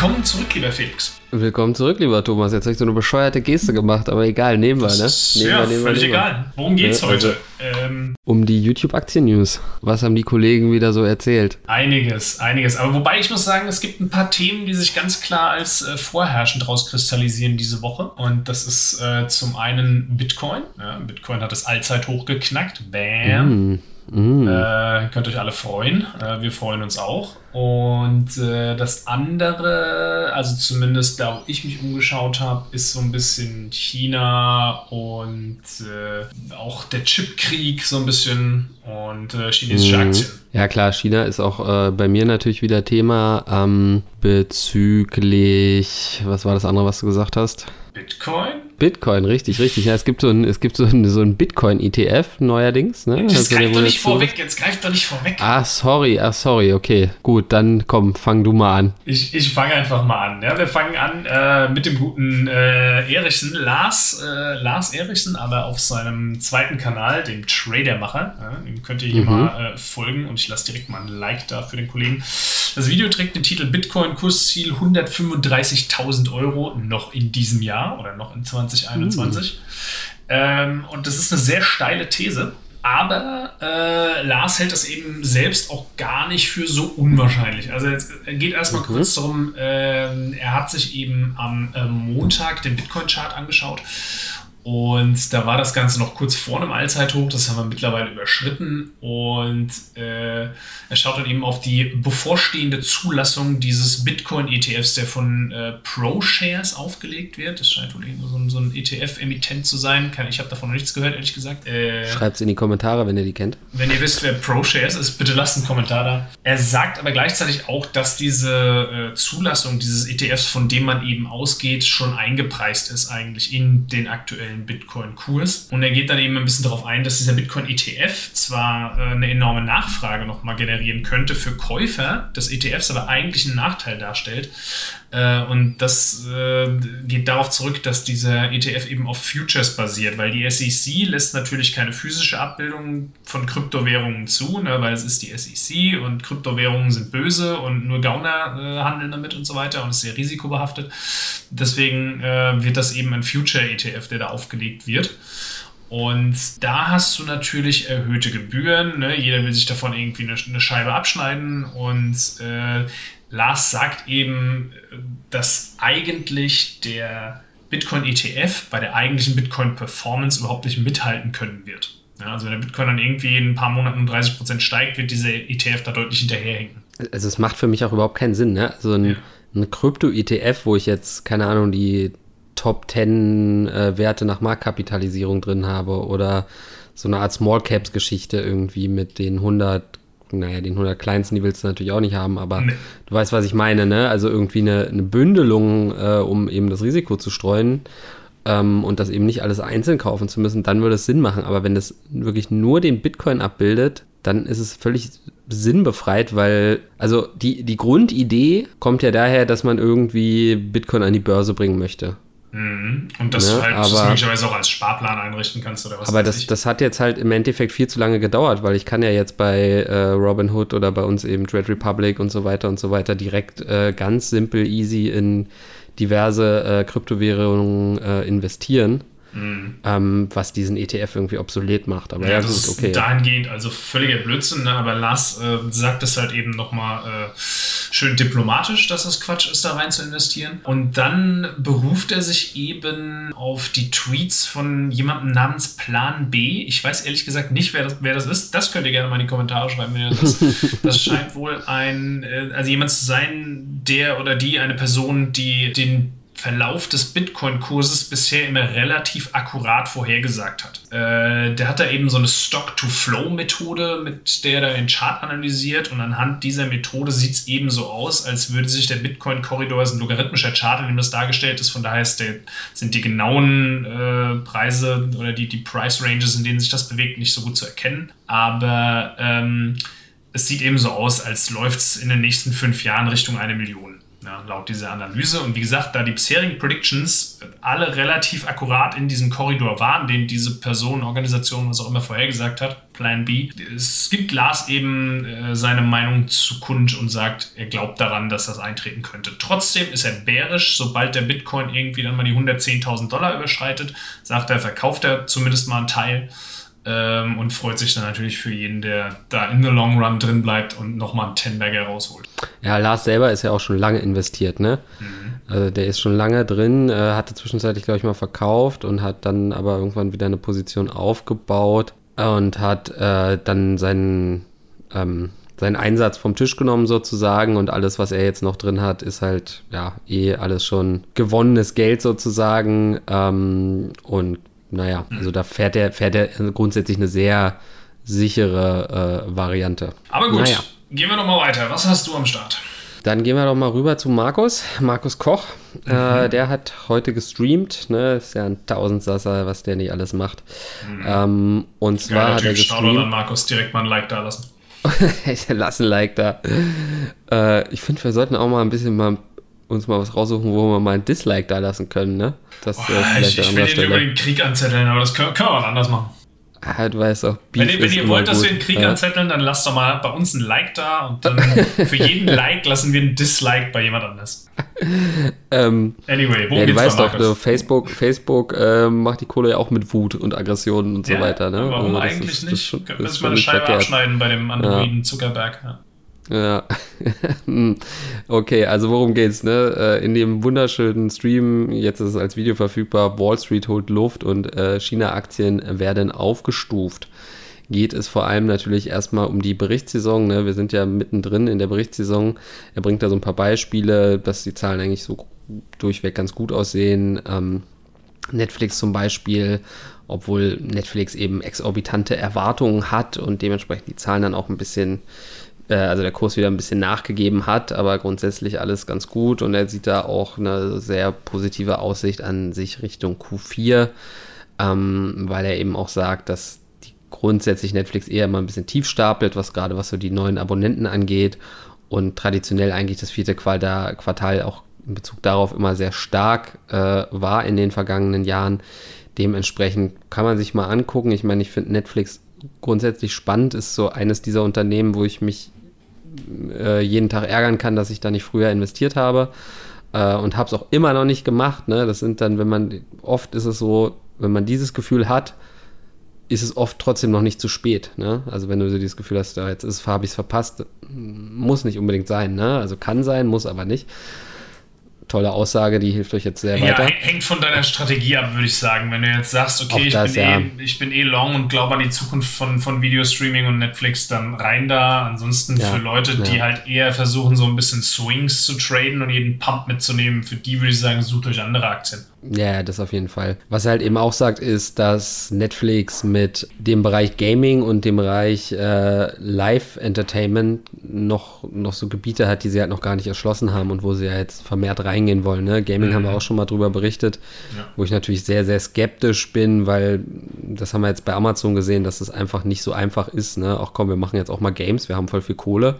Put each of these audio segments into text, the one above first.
Willkommen zurück, lieber Felix. Willkommen zurück, lieber Thomas. Jetzt habe ich so eine bescheuerte Geste gemacht, aber egal, nehmen wir, ne? Nehmen ja, wir, nehmen völlig wir, nehmen egal. Worum geht's Ja, heute? Ähm, Um die YouTube-Aktien-News. Was haben die Kollegen wieder so erzählt? einiges, einiges. Aber wobei ich muss sagen, es gibt ein paar Themen, die sich ganz klar als äh, vorherrschend rauskristallisieren diese Woche. Und das ist äh, zum einen Bitcoin. Ja, Bitcoin hat das Allzeithoch geknackt. Bam. Äh, könnt euch alle freuen. Äh, wir freuen uns auch. Und äh, das andere, also zumindest da, wo ich mich umgeschaut habe, ist so ein bisschen China und äh, auch der Chipkrieg so ein bisschen und äh, chinesische Aktien. Ja klar, China ist auch äh, bei mir natürlich wieder Thema ähm, bezüglich, was war das andere, was du gesagt hast? Bitcoin? Bitcoin, richtig, richtig. Ja, es gibt so ein, es gibt so ein, so ein Bitcoin-ETF neuerdings. Ne? Jetzt Also, greift doch nicht jetzt so- vorweg, jetzt greift doch nicht vorweg. Ah, sorry, ah, sorry, okay. Gut, dann komm, fang du mal an. Ich, ich fange einfach mal an. Ja, wir fangen an äh, mit dem guten äh, Erichsen, Lars, äh, Lars Erichsen, aber auf seinem zweiten Kanal, dem Tradermacher. Ja, dem könnt ihr hier mal äh, folgen und ich lasse direkt mal ein Like da für den Kollegen. Das Video trägt den Titel Bitcoin-Kursziel 135.000 Euro noch in diesem Jahr oder noch in 2021. Ähm, und das ist eine sehr steile These. Aber äh, Lars hält das eben selbst auch gar nicht für so unwahrscheinlich. Also jetzt äh, geht erstmal kurz darum, ähm, er hat sich eben am äh, Montag den Bitcoin-Chart angeschaut. Und da war das Ganze noch kurz vor einem Allzeithoch, das haben wir mittlerweile überschritten. Und äh, er schaut dann eben auf die bevorstehende Zulassung dieses Bitcoin-ETFs, der von äh, ProShares aufgelegt wird. Das scheint wohl irgendwo so ein, so ein ETF-Emittent zu sein. Ich habe davon noch nichts gehört, ehrlich gesagt. Äh, Schreibt's in die Kommentare, wenn ihr die kennt. wenn ihr wisst, wer ProShares ist, bitte lasst einen Kommentar da. Er sagt aber gleichzeitig auch, dass diese äh, Zulassung dieses ETFs, von dem man eben ausgeht, schon eingepreist ist eigentlich in den aktuellen Bitcoin-Kurs. Und er geht dann eben ein bisschen darauf ein, dass dieser Bitcoin-ETF zwar äh, eine enorme Nachfrage nochmal generieren könnte für Käufer des ETFs, aber eigentlich einen Nachteil darstellt. Äh, und das äh, geht darauf zurück, dass dieser ETF eben auf Futures basiert, weil die SEC lässt natürlich keine physische Abbildung von Kryptowährungen zu, ne, weil es ist die SEC und Kryptowährungen sind böse und nur Gauner äh, handeln damit und so weiter und ist sehr risikobehaftet. Deswegen äh, wird das eben ein Future-ETF, der da aufgelegt wird. Und da hast du natürlich erhöhte Gebühren. Ne? Jeder will sich davon irgendwie eine, eine Scheibe abschneiden. Und äh, Lars sagt eben, dass eigentlich der Bitcoin-ETF bei der eigentlichen Bitcoin-Performance überhaupt nicht mithalten können wird. Ja, also wenn der Bitcoin dann irgendwie in ein paar Monaten um 30% steigt, wird dieser ETF da deutlich hinterherhinken. Also es macht für mich auch überhaupt keinen Sinn, ne? Also ein, Ja. ein Krypto-ETF, wo ich jetzt, keine Ahnung, die Top 10 äh, Werte nach Marktkapitalisierung drin habe oder so eine Art Small Caps Geschichte irgendwie mit den 100, naja, den 100 kleinsten, die willst du natürlich auch nicht haben, aber Nee. du weißt, was ich meine, ne? Also irgendwie eine, eine Bündelung, äh, um eben das Risiko zu streuen ähm, und das eben nicht alles einzeln kaufen zu müssen, dann würde es Sinn machen. Aber wenn das wirklich nur den Bitcoin abbildet, dann ist es völlig sinnbefreit, weil, also die, die Grundidee kommt ja daher, dass man irgendwie Bitcoin an die Börse bringen möchte. Mhm. Und dass Ne, du halt das aber- möglicherweise auch als Sparplan einrichten kannst oder was Aber das, ich. das hat jetzt halt im Endeffekt viel zu lange gedauert, weil ich kann ja jetzt bei äh, Robinhood oder bei uns eben Trade Republic und so weiter und so weiter direkt äh, ganz simpel, easy in diverse äh, Kryptowährungen äh, investieren, ähm, was diesen ETF irgendwie obsolet macht. Aber ja, Ja, gut, das ist okay. dahingehend also völliger Blödsinn, ne? aber Lars äh, sagt es halt eben nochmal äh, schön diplomatisch, dass es Quatsch ist, da rein zu investieren. Und dann beruft er sich eben auf die Tweets von jemandem namens Plan B. Ich weiß ehrlich gesagt nicht, wer das, wer das ist. Das könnt ihr gerne mal in die Kommentare schreiben, wenn ihr das. Das scheint wohl ein, äh, also jemand zu sein, der oder die, eine Person, die den Verlauf des Bitcoin-Kurses bisher immer relativ akkurat vorhergesagt hat. Äh, der hat da eben so eine Stock-to-Flow-Methode, mit der er den Chart analysiert und anhand dieser Methode sieht es eben so aus, als würde sich der Bitcoin-Korridor, ist ein logarithmischer Chart, in dem das dargestellt ist, von daher ist der, sind die genauen äh, Preise oder die, die Price-Ranges, in denen sich das bewegt, nicht so gut zu erkennen. Aber ähm, es sieht eben so aus, als läuft es in den nächsten fünf Jahren Richtung eine Million. Ja, laut dieser Analyse. Und wie gesagt, da die bisherigen Predictions alle relativ akkurat in diesem Korridor waren, den diese Person, Organisation, was auch immer vorhergesagt hat, Plan B, es gibt Lars eben äh, seine Meinung zu Kund und sagt, er glaubt daran, dass das eintreten könnte. Trotzdem ist er bärisch, sobald der Bitcoin irgendwie dann mal die 110.000 Dollar überschreitet, sagt er, verkauft er zumindest mal einen Teil. Ähm, und freut sich dann natürlich für jeden, der da in the long run drin bleibt und nochmal einen Tenberger rausholt. Ja, Lars selber ist ja auch schon lange investiert, ne? Mhm. Also der ist schon lange drin, äh, hatte zwischenzeitlich, glaube ich, mal verkauft und hat dann aber irgendwann wieder eine Position aufgebaut und hat äh, dann seinen, ähm, seinen Einsatz vom Tisch genommen sozusagen und alles, was er jetzt noch drin hat, ist halt ja eh alles schon gewonnenes Geld sozusagen ähm, und naja, mhm. also da fährt er, fährt er grundsätzlich eine sehr sichere äh, Variante. Aber gut, naja. gehen wir doch mal weiter. Was hast du am Start? Dann gehen wir doch mal rüber zu Markus, Markus Koch. Äh, mhm. Äh, der hat heute gestreamt, ne? Ist ja ein Tausendsasser, was der nicht alles macht. Mhm. Ähm, und zwar Geiler hat er gestreamt. Dann Markus direkt mal ein Like da lassen. Lass ein Like da. Äh, ich finde, wir sollten auch mal ein bisschen mal uns mal was raussuchen, wo wir mal ein Dislike da lassen können, ne? Das, oh, äh, ich, ich will den über den Krieg anzetteln, aber das können, können wir anders machen. Ah, du weißt auch, Beef Wenn, wenn ihr wollt, dass wir den Krieg ja. anzetteln, dann lasst doch mal bei uns ein Like da und dann für jeden Like lassen wir ein Dislike bei jemand anders. ähm, anyway, wo ja, du weißt doch, ne, Facebook, Facebook äh, macht die Kohle ja auch mit Wut und Aggressionen und ja, so weiter. Ne? Warum also eigentlich ist, nicht? Können wir mal eine Scheibe verkehrt. abschneiden bei dem Androiden. Zuckerberg. Ja. Ja, okay, also worum geht's, ne? Äh, in dem wunderschönen Stream, jetzt ist es als Video verfügbar, Wall Street holt Luft und äh, China-Aktien werden aufgestuft. Geht es vor allem natürlich erstmal um die Berichtssaison. Ne? Wir sind ja mittendrin in der Berichtssaison. Er bringt da so ein paar Beispiele, dass die Zahlen eigentlich so durchweg ganz gut aussehen. Ähm, Netflix zum Beispiel, obwohl Netflix eben exorbitante Erwartungen hat und dementsprechend die Zahlen dann auch ein bisschen also der Kurs wieder ein bisschen nachgegeben hat, aber grundsätzlich alles ganz gut und er sieht da auch eine sehr positive Aussicht an sich Richtung Q4, ähm, weil er eben auch sagt, dass die grundsätzlich Netflix eher immer ein bisschen tief stapelt, was gerade was so die neuen Abonnenten angeht und traditionell eigentlich das vierte Quartal auch in Bezug darauf immer sehr stark äh, war in den vergangenen Jahren. Dementsprechend kann man sich mal angucken. Ich meine, ich finde Netflix grundsätzlich spannend, ist so eines dieser Unternehmen, wo ich mich äh, jeden Tag ärgern kann, dass ich da nicht früher investiert habe. Äh, und habe es auch immer noch nicht gemacht. Ne? Das sind dann, wenn man, oft ist es so, wenn man dieses Gefühl hat, ist es oft trotzdem noch nicht zu spät. Ne? Also wenn du so dieses Gefühl hast, ja, jetzt habe ich es verpasst, muss nicht unbedingt sein. Ne? Also kann sein, muss aber nicht tolle Aussage, die hilft euch jetzt sehr weiter. Ja, hängt von deiner Strategie ab, würde ich sagen. Wenn du jetzt sagst, okay, ich, das, bin ja. eh, ich, bin eh, long und glaube an die Zukunft von, von Videostreaming und Netflix, dann rein da. Ansonsten ja, für Leute, die halt eher versuchen, so ein bisschen Swings zu traden und jeden Pump mitzunehmen, für die würde ich sagen, sucht euch andere Aktien. Ja, das auf jeden Fall. Was er halt eben auch sagt, ist, dass Netflix mit dem Bereich Gaming und dem Bereich äh, Live-Entertainment noch, noch so Gebiete hat, die sie halt noch gar nicht erschlossen haben und wo sie ja jetzt vermehrt reingehen wollen. Ne? Gaming mhm. haben wir auch schon mal drüber berichtet, ja. wo ich natürlich sehr, sehr skeptisch bin, weil das haben wir jetzt bei Amazon gesehen, dass es einfach nicht so einfach ist. Ne? Auch komm, wir machen jetzt auch mal Games, wir haben voll viel Kohle.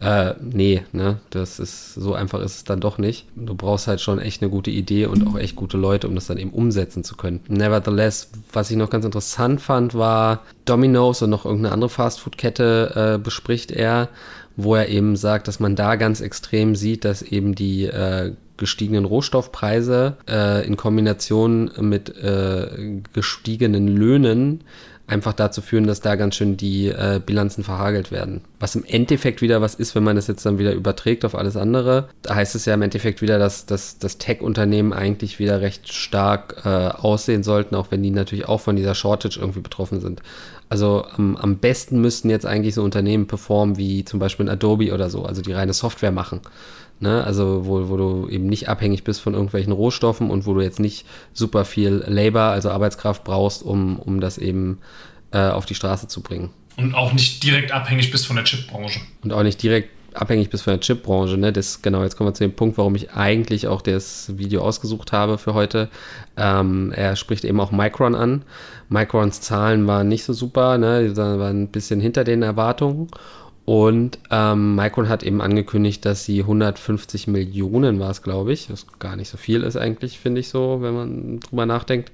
Äh, nee, ne, das ist, so einfach ist es dann doch nicht. Du brauchst halt schon echt eine gute Idee und auch echt gute Leute, um das dann eben umsetzen zu können. Nevertheless, was ich noch ganz interessant fand, war Domino's und noch irgendeine andere Fastfood-Kette äh, bespricht er, wo er eben sagt, dass man da ganz extrem sieht, dass eben die äh, gestiegenen Rohstoffpreise äh, in Kombination mit äh, gestiegenen Löhnen einfach dazu führen, dass da ganz schön die äh, Bilanzen verhagelt werden. Was im Endeffekt wieder was ist, wenn man das jetzt dann wieder überträgt auf alles andere. Da heißt es ja im Endeffekt wieder, dass, dass, dass Tech-Unternehmen eigentlich wieder recht stark äh, aussehen sollten, auch wenn die natürlich auch von dieser Shortage irgendwie betroffen sind. Also am, am besten müssten jetzt eigentlich so Unternehmen performen wie zum Beispiel Adobe oder so, also die reine Software machen. Ne? Also wo, wo du eben nicht abhängig bist von irgendwelchen Rohstoffen und wo du jetzt nicht super viel Labor, also Arbeitskraft brauchst, um, um das eben äh, auf die Straße zu bringen. Und auch nicht direkt abhängig bist von der Chipbranche. Und auch nicht direkt abhängig bist von der Chipbranche. Ne? Das, genau, jetzt kommen wir zu dem Punkt, warum ich eigentlich auch das Video ausgesucht habe für heute. Ähm, er spricht eben auch Micron an. Microns Zahlen waren nicht so super, ne? die waren ein bisschen hinter den Erwartungen. Und ähm, Micron hat eben angekündigt, dass sie 150 Millionen war es, glaube ich, was gar nicht so viel ist eigentlich, finde ich so, wenn man drüber nachdenkt,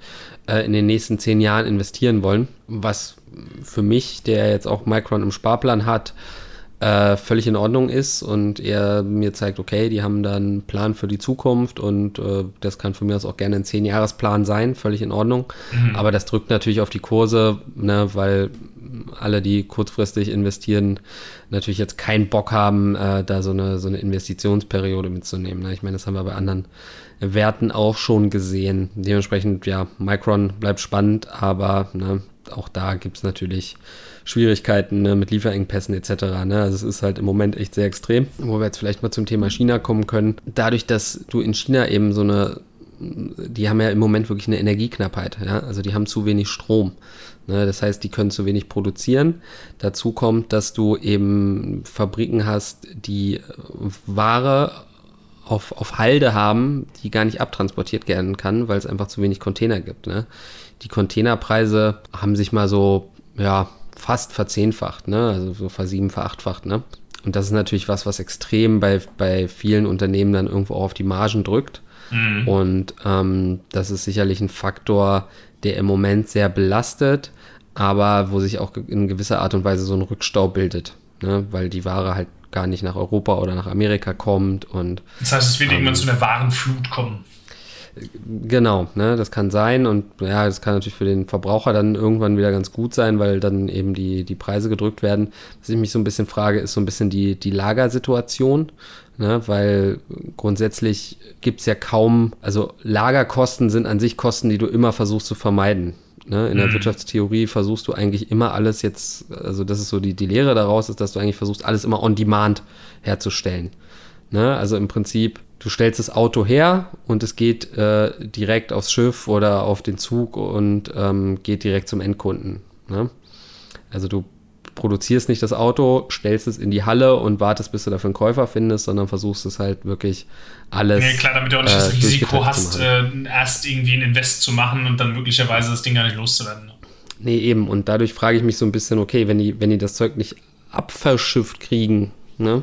äh, in den nächsten zehn Jahren investieren wollen. Was für mich, der jetzt auch Micron im Sparplan hat, äh, völlig in Ordnung ist und er mir zeigt, okay, die haben da einen Plan für die Zukunft und äh, das kann für mich auch gerne ein Zehn-Jahres-Plan sein, völlig in Ordnung. Mhm. Aber das drückt natürlich auf die Kurse, ne, weil alle, die kurzfristig investieren, natürlich jetzt keinen Bock haben, äh, da so eine, so eine Investitionsperiode mitzunehmen. Ne? Ich meine, das haben wir bei anderen Werten auch schon gesehen. Dementsprechend, ja, Micron bleibt spannend, aber ne, auch da gibt es natürlich Schwierigkeiten ne, mit Lieferengpässen etc. Ne? Also es ist halt im Moment echt sehr extrem. Wo wir jetzt vielleicht mal zum Thema China kommen können. Dadurch, dass du in China eben so eine die haben ja im Moment wirklich eine Energieknappheit. Ja? Also die haben zu wenig Strom. Ne? Das heißt, die können zu wenig produzieren. Dazu kommt, dass du eben Fabriken hast, die Ware auf, auf Halde haben, die gar nicht abtransportiert werden kann, weil es einfach zu wenig Container gibt. Ne? Die Containerpreise haben sich mal so, ja, fast verzehnfacht, ne? also so versieben, verachtfacht. Ne? Und das ist natürlich was, was extrem bei, bei vielen Unternehmen dann irgendwo auch auf die Margen drückt. Mhm. Und ähm, das ist sicherlich ein Faktor, der im Moment sehr belastet, aber wo sich auch in gewisser Art und Weise so ein Rückstau bildet, ne? weil die Ware halt gar nicht nach Europa oder nach Amerika kommt. Und, das heißt, es wird ähm, irgendwann zu einer Warenflut kommen. Genau, ne, das kann sein und ja, das kann natürlich für den Verbraucher dann irgendwann wieder ganz gut sein, weil dann eben die, die Preise gedrückt werden. Was ich mich so ein bisschen frage, ist so ein bisschen die, die Lagersituation, ne, weil grundsätzlich gibt es ja kaum, also Lagerkosten sind an sich Kosten, die du immer versuchst zu vermeiden. Ne? In der mhm. Wirtschaftstheorie versuchst du eigentlich immer alles jetzt, also das ist so die, die Lehre daraus, ist, dass du eigentlich versuchst, alles immer on demand herzustellen. Ne? Also im Prinzip, du stellst das Auto her und es geht äh, direkt aufs Schiff oder auf den Zug und ähm, geht direkt zum Endkunden. Ne? Also du produzierst nicht das Auto, stellst es in die Halle und wartest, bis du dafür einen Käufer findest, sondern versuchst es halt wirklich alles. Nee, klar, damit du auch nicht äh, das Risiko hast, äh, erst irgendwie ein Invest zu machen und dann möglicherweise das Ding gar nicht loszuwerden. Nee, eben. Und dadurch frage ich mich so ein bisschen, okay, wenn die, wenn die das Zeug nicht abverschifft kriegen, ne?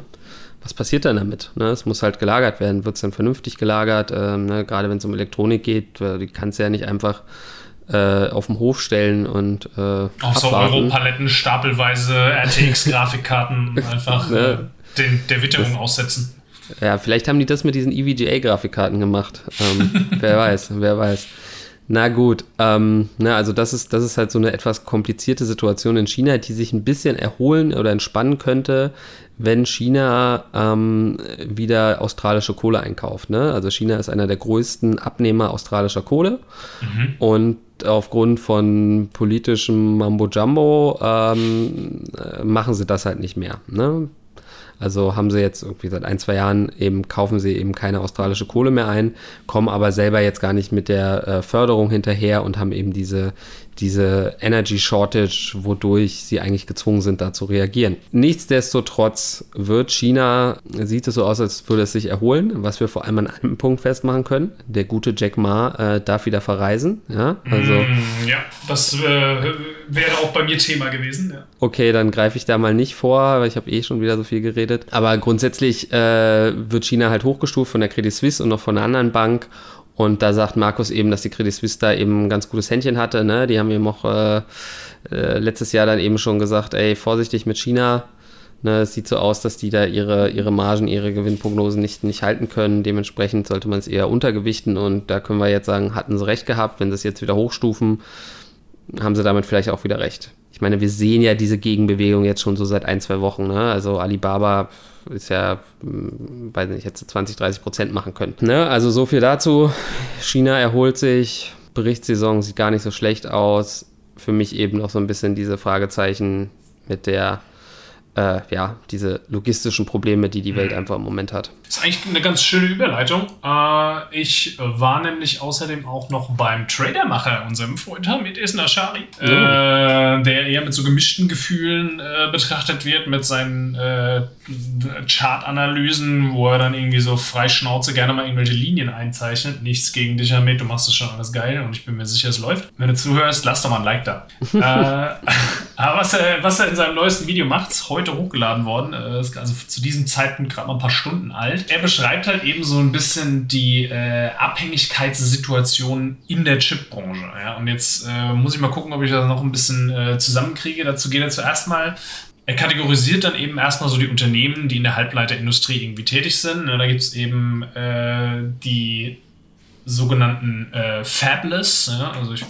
was passiert dann damit? Ne? Es muss halt gelagert werden. Wird es dann vernünftig gelagert? Ähm, ne? Gerade wenn es um Elektronik geht, äh, die kannst du ja nicht einfach äh, auf dem Hof stellen und äh, Auch so Europaletten, stapelweise RTX-Grafikkarten einfach ne? den, der Witterung das, aussetzen. Ja, vielleicht haben die das mit diesen EVGA-Grafikkarten gemacht. Ähm, wer weiß, wer weiß. Na gut, ähm, na, also das ist, das ist halt so eine etwas komplizierte Situation in China, die sich ein bisschen erholen oder entspannen könnte, wenn China ähm, wieder australische Kohle einkauft. Ne? Also China ist einer der größten Abnehmer australischer Kohle mhm. und aufgrund von politischem Mambo-Jumbo ähm, äh, machen sie das halt nicht mehr. Ne? Also haben sie jetzt irgendwie seit ein, zwei Jahren eben, kaufen sie eben keine australische Kohle mehr ein, kommen aber selber jetzt gar nicht mit der äh, Förderung hinterher und haben eben diese, diese Energy Shortage, wodurch sie eigentlich gezwungen sind, da zu reagieren. Nichtsdestotrotz wird China, sieht es so aus, als würde es sich erholen, was wir vor allem an einem Punkt festmachen können. Der gute Jack Ma äh, darf wieder verreisen. Ja, also, mm, ja das äh, wäre auch bei mir Thema gewesen. Ja. Okay, dann greife ich da mal nicht vor, weil ich habe eh schon wieder so viel geredet. Aber grundsätzlich äh, wird China halt hochgestuft von der Credit Suisse und noch von einer anderen Bank und da sagt Markus eben, dass die Credit Suisse da eben ein ganz gutes Händchen hatte. Ne? Die haben eben auch äh, äh, letztes Jahr dann eben schon gesagt, ey, vorsichtig mit China. Ne, es sieht so aus, dass die da ihre, ihre Margen, ihre Gewinnprognosen nicht, nicht halten können. Dementsprechend sollte man es eher untergewichten. Und da können wir jetzt sagen, hatten sie recht gehabt. Wenn sie es jetzt wieder hochstufen, haben sie damit vielleicht auch wieder recht. Ich meine, wir sehen ja diese Gegenbewegung jetzt schon so seit ein, zwei Wochen. Ne? Also Alibaba ist ja, hm, weiß nicht, jetzt 20, 30 Prozent machen können. Ne? Also so viel dazu. China erholt sich, Berichtssaison sieht gar nicht so schlecht aus. Für mich eben noch so ein bisschen diese Fragezeichen mit der äh, ja, diese logistischen Probleme, die die Welt mhm. einfach im Moment hat. Das ist eigentlich eine ganz schöne Überleitung. Äh, ich war nämlich außerdem auch noch beim Tradermacher, unserem Freund Hamid Esna Shari, ja. äh, der eher mit so gemischten Gefühlen äh, betrachtet wird, mit seinen äh, Chartanalysen, wo er dann irgendwie so frei Schnauze gerne mal irgendwelche Linien einzeichnet. Nichts gegen dich, Hamid, du machst das schon alles geil und ich bin mir sicher, es läuft. Wenn du zuhörst, lass doch mal ein Like da. Äh, Aber was er, was er in seinem neuesten Video macht, ist heute hochgeladen worden, äh, ist also zu diesem Zeitpunkt gerade mal ein paar Stunden alt. Er beschreibt halt eben so ein bisschen die äh, Abhängigkeitssituation in der Chipbranche. Ja? Und jetzt äh, muss ich mal gucken, ob ich das noch ein bisschen äh, zusammenkriege. Dazu geht er zuerst mal er kategorisiert dann eben erstmal so die Unternehmen, die in der Halbleiterindustrie irgendwie tätig sind. Da gibt es eben äh, die sogenannten äh, Fabless. Ja? Also ich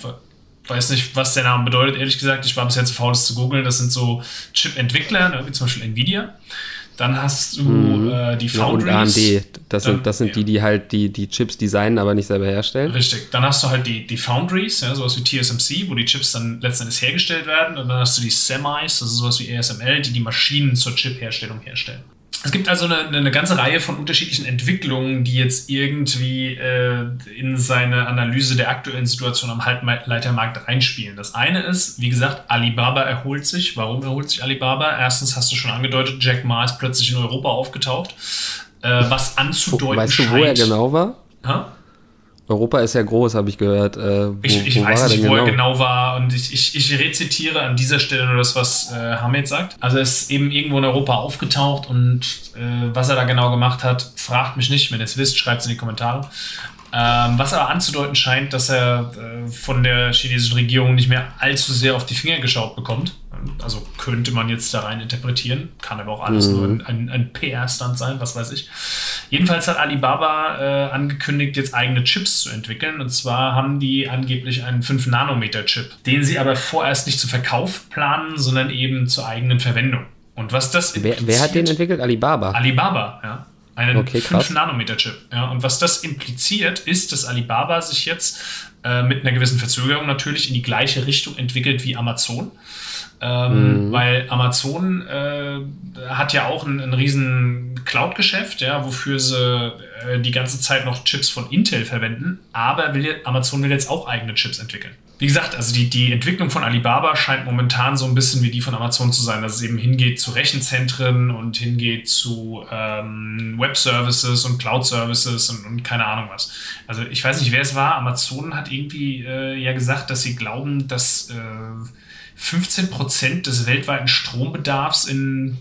weiß nicht, was der Name bedeutet, ehrlich gesagt. Ich war bis jetzt faul, das zu googeln. Das sind so Chip-Entwickler, ne? wie zum Beispiel Nvidia. Dann hast du mhm. äh, die Foundries. Ja, und AMD. Das sind, das sind ja. die, die halt die, die Chips designen, aber nicht selber herstellen. Richtig. Dann hast du halt die, die Foundries, ja, sowas wie TSMC, wo die Chips dann letztendlich hergestellt werden. Und dann hast du die Semis, das ist sowas wie ASML, die die Maschinen zur Chip-Herstellung herstellen. Es gibt also eine, eine, ganze Reihe von unterschiedlichen Entwicklungen, die jetzt irgendwie äh, in seine Analyse der aktuellen Situation am Halbleitermarkt reinspielen. Das eine ist, wie gesagt, Alibaba erholt sich. Warum erholt sich Alibaba? Erstens hast du schon angedeutet, Jack Ma ist plötzlich in Europa aufgetaucht, äh, was anzudeuten weißt scheint. Weißt du, wo er genau war? Ha? Europa ist ja groß, habe ich gehört. Äh, wo, ich, ich weiß nicht, wo genau? er genau war. Und ich, ich, ich, rezitiere an dieser Stelle nur das, was äh, Hamed sagt. Also er ist eben irgendwo in Europa aufgetaucht und äh, was er da genau gemacht hat, fragt mich nicht. Wenn ihr es wisst, schreibt es in die Kommentare. Ähm, was aber anzudeuten scheint, dass er äh, von der chinesischen Regierung nicht mehr allzu sehr auf die Finger geschaut bekommt. Also könnte man jetzt da rein interpretieren. Kann aber auch alles mhm. nur ein, ein, PR-Stand sein, was weiß ich. Jedenfalls hat Alibaba äh, angekündigt, jetzt eigene Chips zu entwickeln. Und zwar haben die angeblich einen 5-Nanometer-Chip, den sie aber vorerst nicht zum Verkauf planen, sondern eben zur eigenen Verwendung. Und was das wer, wer hat den entwickelt? Alibaba. Alibaba, ja. Einen okay, 5-Nanometer-Chip. Ja, und was das impliziert, ist, dass Alibaba sich jetzt äh, mit einer gewissen Verzögerung natürlich in die gleiche Richtung entwickelt wie Amazon. Ähm, mhm. Weil Amazon äh, hat ja auch ein, ein riesen Cloud-Geschäft, ja, wofür sie äh, die ganze Zeit noch Chips von Intel verwenden. Aber will, Amazon will jetzt auch eigene Chips entwickeln. Wie gesagt, also die, die Entwicklung von Alibaba scheint momentan so ein bisschen wie die von Amazon zu sein, dass es eben hingeht zu Rechenzentren und hingeht zu ähm, Web-Services und Cloud-Services und, und, keine Ahnung was. Also ich weiß nicht, wer es war. Amazon hat irgendwie äh, ja gesagt, dass sie glauben, dass äh, 15 Prozent des weltweiten Strombedarfs in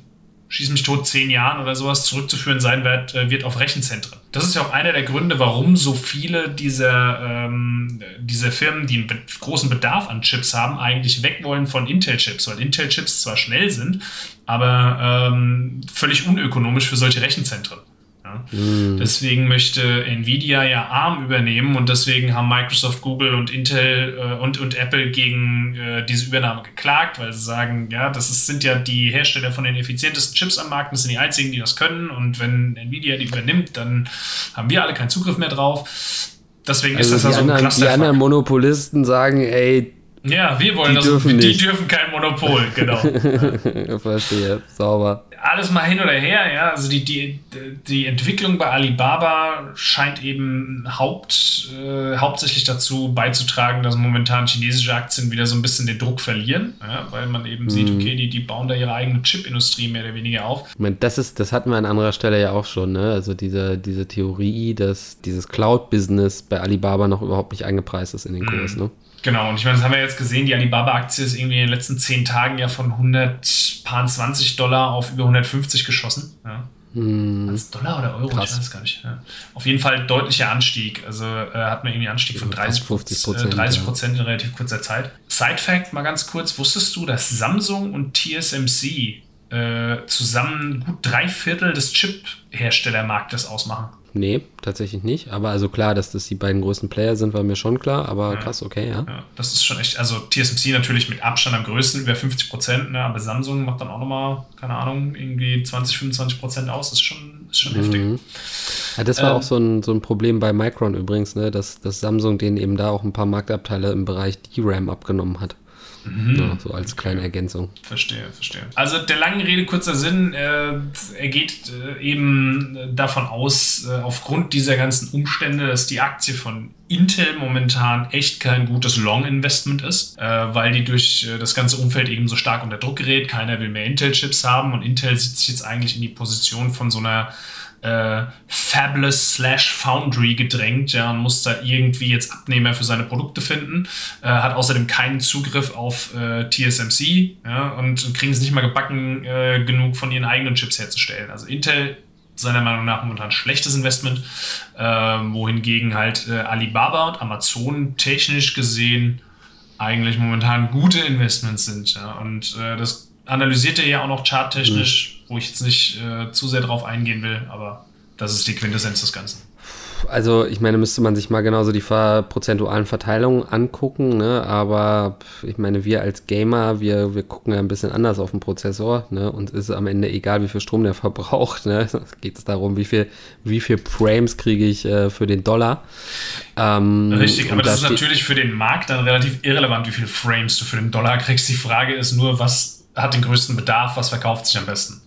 schieß mich tot, zehn Jahren oder sowas zurückzuführen sein wird, äh, wird auf Rechenzentren. Das ist ja auch einer der Gründe, warum so viele dieser, ähm, dieser Firmen, die einen be großen Bedarf an Chips haben, eigentlich weg wollen von Intel-Chips, weil Intel-Chips zwar schnell sind, aber ähm, völlig unökonomisch für solche Rechenzentren. Mhm. Deswegen möchte Nvidia ja ARM übernehmen und deswegen haben Microsoft, Google und Intel äh, und, und Apple gegen äh, diese Übernahme geklagt, weil sie sagen, ja, das ist, sind ja die Hersteller von den effizientesten Chips am Markt, das sind die einzigen, die das können und wenn Nvidia die übernimmt, dann haben wir alle keinen Zugriff mehr drauf. Deswegen also ist das ja so ein anderen, Die anderen Monopolisten sagen, ey, ja, wir wollen die das. Dürfen die nicht. dürfen kein Monopol, genau. Verstehe, sauber alles mal hin oder her, ja. Also die, die, die Entwicklung bei Alibaba scheint eben Haupt, äh, hauptsächlich dazu beizutragen, dass momentan chinesische Aktien wieder so ein bisschen den Druck verlieren, ja, weil man eben mhm. sieht, okay, die, die bauen da ihre eigene Chip-Industrie mehr oder weniger auf. Ich meine, das ist, das hatten wir an anderer Stelle ja auch schon, ne? Also diese, diese Theorie, dass dieses Cloud-Business bei Alibaba noch überhaupt nicht eingepreist ist in den Kurs, mhm. ne? Genau, und ich meine, das haben wir jetzt gesehen, die Alibaba-Aktie ist irgendwie in den letzten zehn Tagen ja von 120 Dollar auf über 150 geschossen. Ja. Hm. Als Dollar oder Euro? Krass. Ich weiß es gar nicht. Ja. Auf jeden Fall deutlicher Anstieg. Also äh, hat man irgendwie einen Anstieg von 30 Prozent, 30 Prozent in relativ kurzer Zeit. Side-Fact mal ganz kurz: Wusstest du, dass Samsung und TSMC äh, zusammen gut drei Viertel des Chip-Herstellermarktes ausmachen? Nee, tatsächlich nicht. Aber also klar, dass das die beiden größten Player sind, war mir schon klar. Aber ja. krass, okay, ja. ja. Das ist schon echt, also TSMC natürlich mit Abstand am größten, über 50 Prozent, ne? aber Samsung macht dann auch nochmal, keine Ahnung, irgendwie 20, 25 Prozent aus. Das ist schon, ist schon mhm. heftig. Ja, das war ähm, auch so ein, so ein Problem bei Micron übrigens, ne? dass, dass Samsung denen eben da auch ein paar Marktabteile im Bereich DRAM abgenommen hat. Mhm. Ja, so als kleine Ergänzung. Verstehe, verstehe. Also der langen Rede kurzer Sinn, äh, er geht äh, eben davon aus, äh, aufgrund dieser ganzen Umstände, dass die Aktie von Intel momentan echt kein gutes Long-Investment ist, äh, weil die durch äh, das ganze Umfeld eben so stark unter Druck gerät. Keiner will mehr Intel-Chips haben und Intel sitzt sich jetzt eigentlich in die Position von so einer äh, Fabulous slash Foundry gedrängt, ja, und muss da irgendwie jetzt Abnehmer für seine Produkte finden. Äh, hat außerdem keinen Zugriff auf äh, TSMC ja, und kriegen es nicht mal gebacken, äh, genug von ihren eigenen Chips herzustellen. Also Intel seiner Meinung nach momentan ein schlechtes Investment, äh, wohingegen halt äh, Alibaba und Amazon technisch gesehen eigentlich momentan gute Investments sind. Ja? Und äh, das analysiert er ja auch noch charttechnisch, mhm. Wo ich jetzt nicht äh, zu sehr drauf eingehen will, aber das ist die Quintessenz des Ganzen also ich meine, müsste man sich mal genauso die prozentualen Verteilungen angucken, ne? aber ich meine, wir als Gamer, wir, wir gucken ja ein bisschen anders auf den Prozessor ne? und ist am Ende egal, wie viel Strom der verbraucht. Ne? Geht es darum, wie viel, wie viel Frames kriege ich äh, für den Dollar. Ähm, Richtig, aber das ist natürlich für den Markt dann relativ irrelevant, wie viele Frames du für den Dollar kriegst. Die Frage ist nur, was hat den größten Bedarf, was verkauft sich am besten?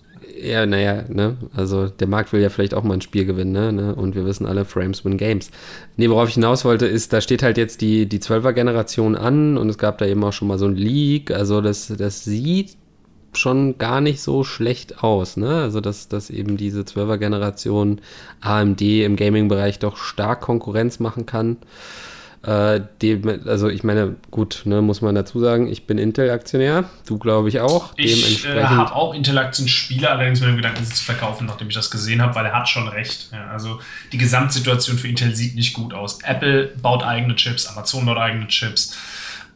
Ja, naja, ne? Also der Markt will ja vielleicht auch mal ein Spiel gewinnen, ne? ne? Und wir wissen alle, Frames win Games. Nee, worauf ich hinaus wollte, ist, da steht halt jetzt die, die 12er-Generation an und es gab da eben auch schon mal so ein Leak. Also das, das sieht schon gar nicht so schlecht aus, ne? Also dass, dass eben diese 12er-Generation AMD im Gaming-Bereich doch stark Konkurrenz machen kann. Äh, dem, also ich meine, gut, ne, muss man dazu sagen, ich bin Intel-Aktionär, du glaube ich auch. Ich äh, habe auch Intel-Aktien-Spiele, allerdings mit dem Gedanken, sie zu verkaufen, nachdem ich das gesehen habe, weil er hat schon recht. Ja, also die Gesamtsituation für Intel sieht nicht gut aus. Apple baut eigene Chips, Amazon baut eigene Chips.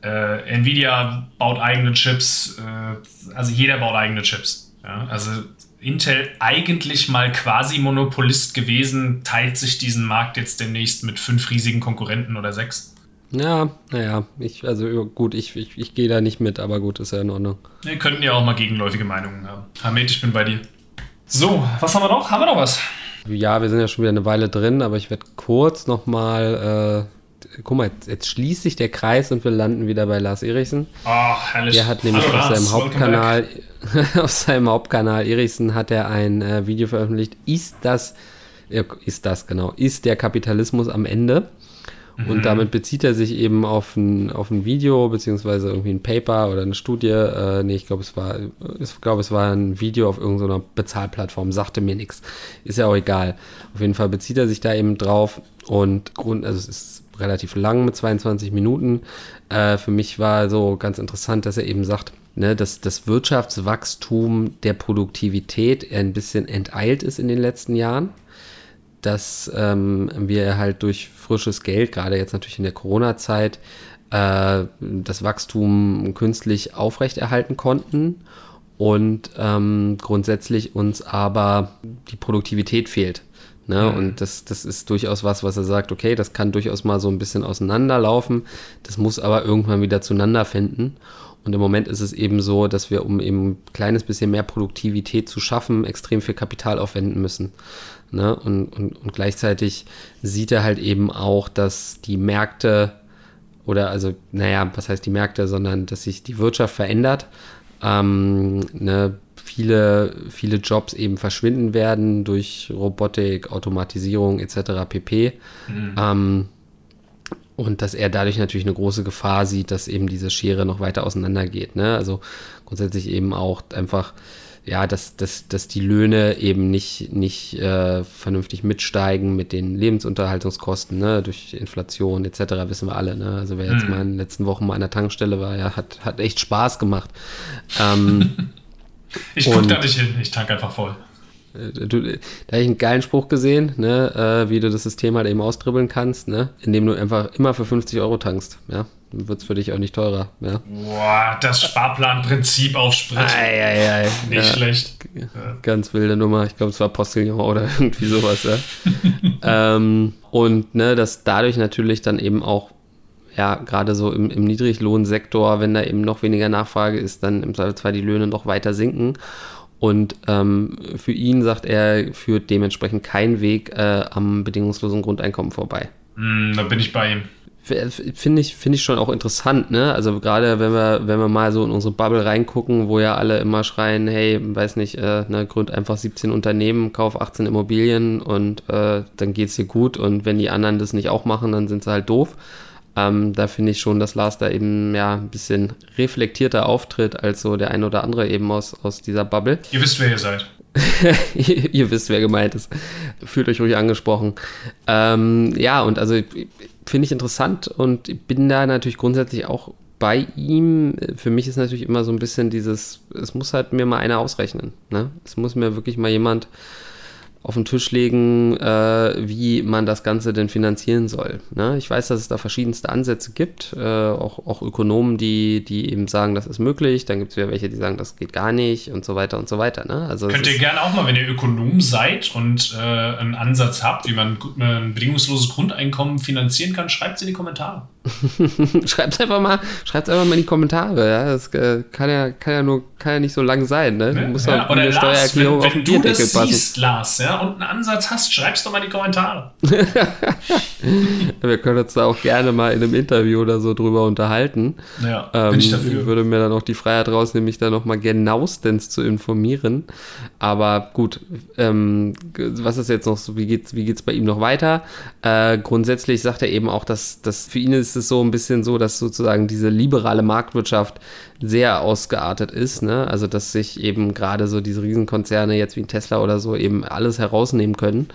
Äh, Nvidia baut eigene Chips, äh, also jeder baut eigene Chips. Ja? Also Intel eigentlich mal quasi Monopolist gewesen, teilt sich diesen Markt jetzt demnächst mit fünf riesigen Konkurrenten oder sechs. Ja, naja, ich, also gut, ich, ich, ich gehe da nicht mit, aber gut, ist ja in Ordnung. Wir könnten ja auch mal gegenläufige Meinungen haben. Hamed, ich bin bei dir. So, was haben wir noch? Haben wir noch was? Ja, wir sind ja schon wieder eine Weile drin, aber ich werde kurz nochmal äh, guck mal, jetzt, jetzt, schließt sich der Kreis und wir landen wieder bei Lars Erichsen. Oh, herrlich. Der hat nämlich Hallo, auf seinem Hauptkanal, auf seinem Hauptkanal Erichsen hat er ein äh, Video veröffentlicht. Ist das, äh, ist das genau, ist der Kapitalismus am Ende? Und mhm. damit bezieht er sich eben auf ein, auf ein Video, beziehungsweise irgendwie ein Paper oder eine Studie. Äh, nee, ich glaube, es war, ich glaube, es war ein Video auf irgendeiner Bezahlplattform, sagte mir nichts. Ist ja auch egal. Auf jeden Fall bezieht er sich da eben drauf und Grund, also es ist relativ lang mit 22 Minuten. Äh, für mich war so ganz interessant, dass er eben sagt, ne, dass das Wirtschaftswachstum der Produktivität ein bisschen enteilt ist in den letzten Jahren. Dass ähm, wir halt durch frisches Geld, gerade jetzt natürlich in der Corona-Zeit, äh, das Wachstum künstlich aufrechterhalten konnten und ähm, grundsätzlich uns aber die Produktivität fehlt. Ne? Mhm. Und das, das ist durchaus was, was er sagt, okay, das kann durchaus mal so ein bisschen auseinanderlaufen, das muss aber irgendwann wieder zueinander finden. Und im Moment ist es eben so, dass wir, um eben ein kleines bisschen mehr Produktivität zu schaffen, extrem viel Kapital aufwenden müssen. Ne? Und, und, und gleichzeitig sieht er halt eben auch, dass die Märkte oder also, naja, was heißt die Märkte, sondern dass sich die Wirtschaft verändert. Ähm, ne, viele, viele Jobs eben verschwinden werden durch Robotik, Automatisierung etc. pp. Mhm. Ähm, und dass er dadurch natürlich eine große Gefahr sieht, dass eben diese Schere noch weiter auseinandergeht. Ne? Also grundsätzlich eben auch einfach, ja, dass, dass, dass die Löhne eben nicht, nicht äh, vernünftig mitsteigen mit den Lebensunterhaltungskosten, ne? durch Inflation etc. wissen wir alle. Ne? Also wer jetzt mhm. mal in den letzten Wochen mal an der Tankstelle war, ja, hat, hat echt Spaß gemacht. Ähm, Ich gucke da nicht hin, ich tank einfach voll. Äh, du, da habe ich einen geilen Spruch gesehen, ne, äh, wie du das System halt eben austribbeln kannst, ne, indem du einfach immer für 50 Euro tankst. Ja, dann wird es für dich auch nicht teurer. Ja. Boah, das Sparplanprinzip auf Sprit. Ei, ei, ei. Nicht ja, schlecht. Ganz wilde Nummer. Ich glaube, es war Postillon oder irgendwie sowas. Ja. ähm, und ne, dass dadurch natürlich dann eben auch ja, gerade so im, im Niedriglohnsektor, wenn da eben noch weniger Nachfrage ist, dann im Zweifelsfall die Löhne noch weiter sinken. Und ähm, für ihn, sagt er, führt dementsprechend kein Weg äh, am bedingungslosen Grundeinkommen vorbei. Mm, da bin ich bei ihm. Finde ich, find ich schon auch interessant, ne? Also gerade wenn wir, wenn wir mal so in unsere Bubble reingucken, wo ja alle immer schreien, hey, weiß nicht, äh, ne, gründ einfach 17 Unternehmen, kauf 18 Immobilien und äh, dann geht's dir gut. Und wenn die anderen das nicht auch machen, dann sind sie halt doof. Ähm, da finde ich schon, dass Lars da eben ja ein bisschen reflektierter auftritt als so der ein oder andere eben aus, aus dieser Bubble. Ihr wisst, wer ihr seid. Ihr wisst, wer gemeint ist. Fühlt euch ruhig angesprochen. Ähm, ja, und also finde ich interessant und bin da natürlich grundsätzlich auch bei ihm. Für mich ist natürlich immer so ein bisschen dieses, es muss halt mir mal einer ausrechnen. Ne? Es muss mir wirklich mal jemand auf den Tisch legen, äh, wie man das Ganze denn finanzieren soll. Ne? Ich weiß, dass es da verschiedenste Ansätze gibt, äh, auch, auch Ökonomen, die, die eben sagen, das ist möglich, dann gibt es wieder welche, die sagen, das geht gar nicht und so weiter und so weiter. Ne? Also Könnt ihr gerne auch mal, wenn ihr Ökonom seid und äh, einen Ansatz habt, wie man ein bedingungsloses Grundeinkommen finanzieren kann, schreibt es in die Kommentare. schreibt einfach mal, schreibt einfach mal in die Kommentare. Ja? Das äh, kann ja, kann ja nur, kann ja nicht so lang sein. Ne? Du musst ja, oder eine Steuererklärung wenn, wenn auf den Bierdeckel passen. Siehst, Lars, ja, und einen Ansatz hast, schreib's doch mal in die Kommentare. Wir können uns da auch gerne mal in einem Interview oder so drüber unterhalten. Ja, ähm, bin ich dafür. Würde mir dann auch die Freiheit rausnehmen, mich da nochmal genauestens zu informieren. Aber gut, ähm, was ist jetzt noch so, wie geht's, wie geht's bei ihm noch weiter? Äh, grundsätzlich sagt er eben auch, dass, dass für ihn ist es so ein bisschen so, dass sozusagen diese liberale Marktwirtschaft sehr ausgeartet ist. Ne? Also, dass sich eben gerade so diese Riesenkonzerne jetzt wie Tesla oder so eben alles herausnehmen können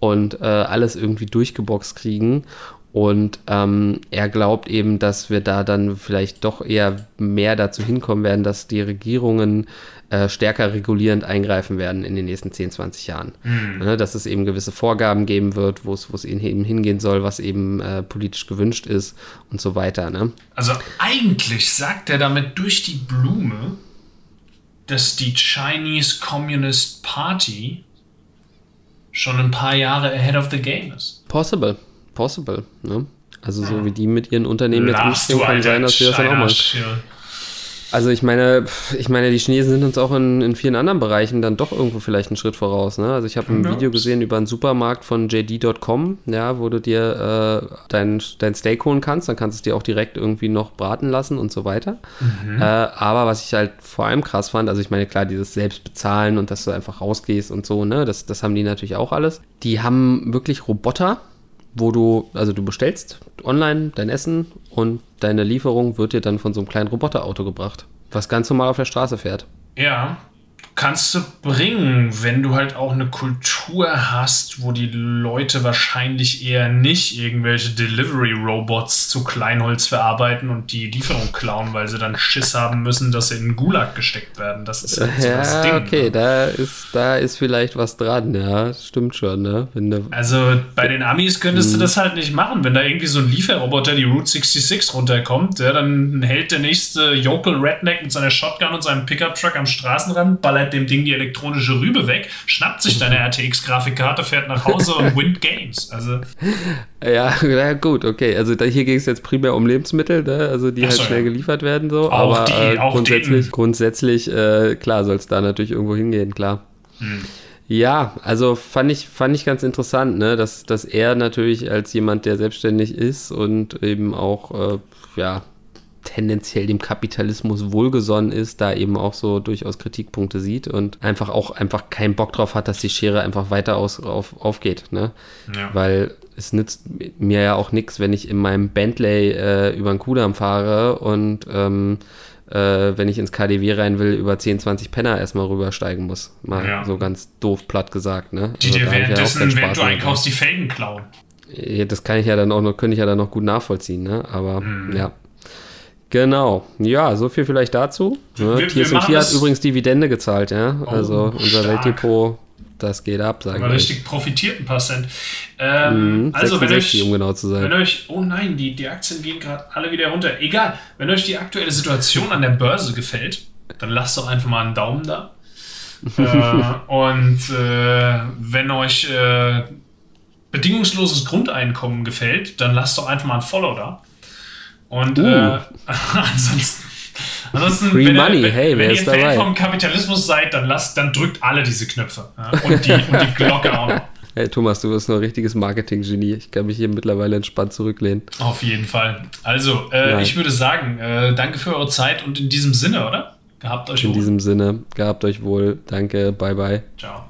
und äh, alles irgendwie durchgeboxt kriegen. Und ähm, er glaubt eben, dass wir da dann vielleicht doch eher mehr dazu hinkommen werden, dass die Regierungen äh, stärker regulierend eingreifen werden in den nächsten 10, 20 Jahren. Mhm. Ne, dass es eben gewisse Vorgaben geben wird, wo es eben hingehen soll, was eben äh, politisch gewünscht ist und so weiter. Ne? Also eigentlich sagt er damit durch die Blume, dass die Chinese Communist Party schon ein paar Jahre ahead of the game ist. Possible, possible. Ne? Also so wie die mit ihren Unternehmen jetzt umgehen, kann sein, dass wir das dann auch mal. Also ich meine, ich meine, die Chinesen sind uns auch in, in vielen anderen Bereichen dann doch irgendwo vielleicht einen Schritt voraus. Ne? Also ich habe ein ja. Video gesehen über einen Supermarkt von JD.com, ja, wo du dir äh, dein, dein Steak holen kannst, dann kannst du es dir auch direkt irgendwie noch braten lassen und so weiter. Mhm. Äh, aber was ich halt vor allem krass fand, also ich meine, klar, dieses Selbstbezahlen und dass du einfach rausgehst und so, ne, das, das haben die natürlich auch alles. Die haben wirklich Roboter, wo du, also du bestellst online dein Essen und deine Lieferung wird dir dann von so einem kleinen Roboterauto gebracht, was ganz normal auf der Straße fährt. Ja, kannst du bringen, wenn du halt auch eine Kultur hast, wo die Leute wahrscheinlich eher nicht irgendwelche Delivery-Robots zu Kleinholz verarbeiten und die Lieferung klauen, weil sie dann Schiss haben müssen, dass sie in den Gulag gesteckt werden. Das ist halt so ja, das Ding. Okay, ne? da ist, da ist vielleicht was dran, ja, stimmt schon, ne? also bei den Amis könntest du hm. das halt nicht machen. Wenn da irgendwie so ein Lieferroboter die Route 66 runterkommt, ja, dann hält der nächste Yokel Redneck mit seiner Shotgun und seinem Pickup-Truck am Straßenrand, ballert dem Ding die elektronische Rübe weg, schnappt sich deine RTX-Grafikkarte, fährt nach Hause und wint Games. Also. Ja, ja, gut, okay. Also da, hier ging es jetzt primär um Lebensmittel, ne? also die halt schnell ja. geliefert werden. So. Auch Aber die, äh, grundsätzlich, den. grundsätzlich äh, klar, soll es da natürlich irgendwo hingehen, klar. Hm. Ja, also fand ich, fand ich ganz interessant, ne? dass, dass er natürlich als jemand, der selbstständig ist und eben auch, äh, ja, tendenziell dem Kapitalismus wohlgesonnen ist, da eben auch so durchaus Kritikpunkte sieht und einfach auch einfach keinen Bock drauf hat, dass die Schere einfach weiter aus, auf, aufgeht. Ne? Ja. Weil es nützt mir ja auch nichts, wenn ich in meinem Bentley äh, über den Kudamm fahre und ähm, äh, wenn ich ins KDW rein will, über 10, 20 Penner erstmal rübersteigen muss. Mal ja. so ganz doof platt gesagt. Ne? Die also dir währenddessen, ja wenn du einkaufst, die Felgen klauen. Das kann ich ja dann auch noch, könnte ich ja dann noch gut nachvollziehen, ne? Aber mhm. ja. Genau. Ja, so viel vielleicht dazu. Ne? TSMC hat übrigens Dividende gezahlt, ja. Oh, also unser stark. Weltdepot, das geht ab, sagen wir. richtig profitiert ein paar Cent. Ähm, mhm, also 66, wenn euch, um genau zu sein. Wenn euch, oh nein, die, die Aktien gehen gerade alle wieder runter. Egal, wenn euch die aktuelle Situation an der Börse gefällt, dann lasst doch einfach mal einen Daumen da. äh, und äh, wenn euch äh, bedingungsloses Grundeinkommen gefällt, dann lasst doch einfach mal ein Follow da. Und uh. äh, ansonsten, ansonsten Free wenn, Money, wenn, hey, wenn ihr Fan dabei? vom Kapitalismus seid, dann lasst, dann drückt alle diese Knöpfe. Ja? Und, die, und die Glocke auch noch. Hey Thomas, du bist ein richtiges Marketing-Genie. Ich kann mich hier mittlerweile entspannt zurücklehnen. Auf jeden Fall. Also, äh, ich würde sagen, äh, danke für eure Zeit und in diesem Sinne, oder? Gehabt euch wohl. In diesem Sinne, gehabt euch wohl. Danke, bye bye. Ciao.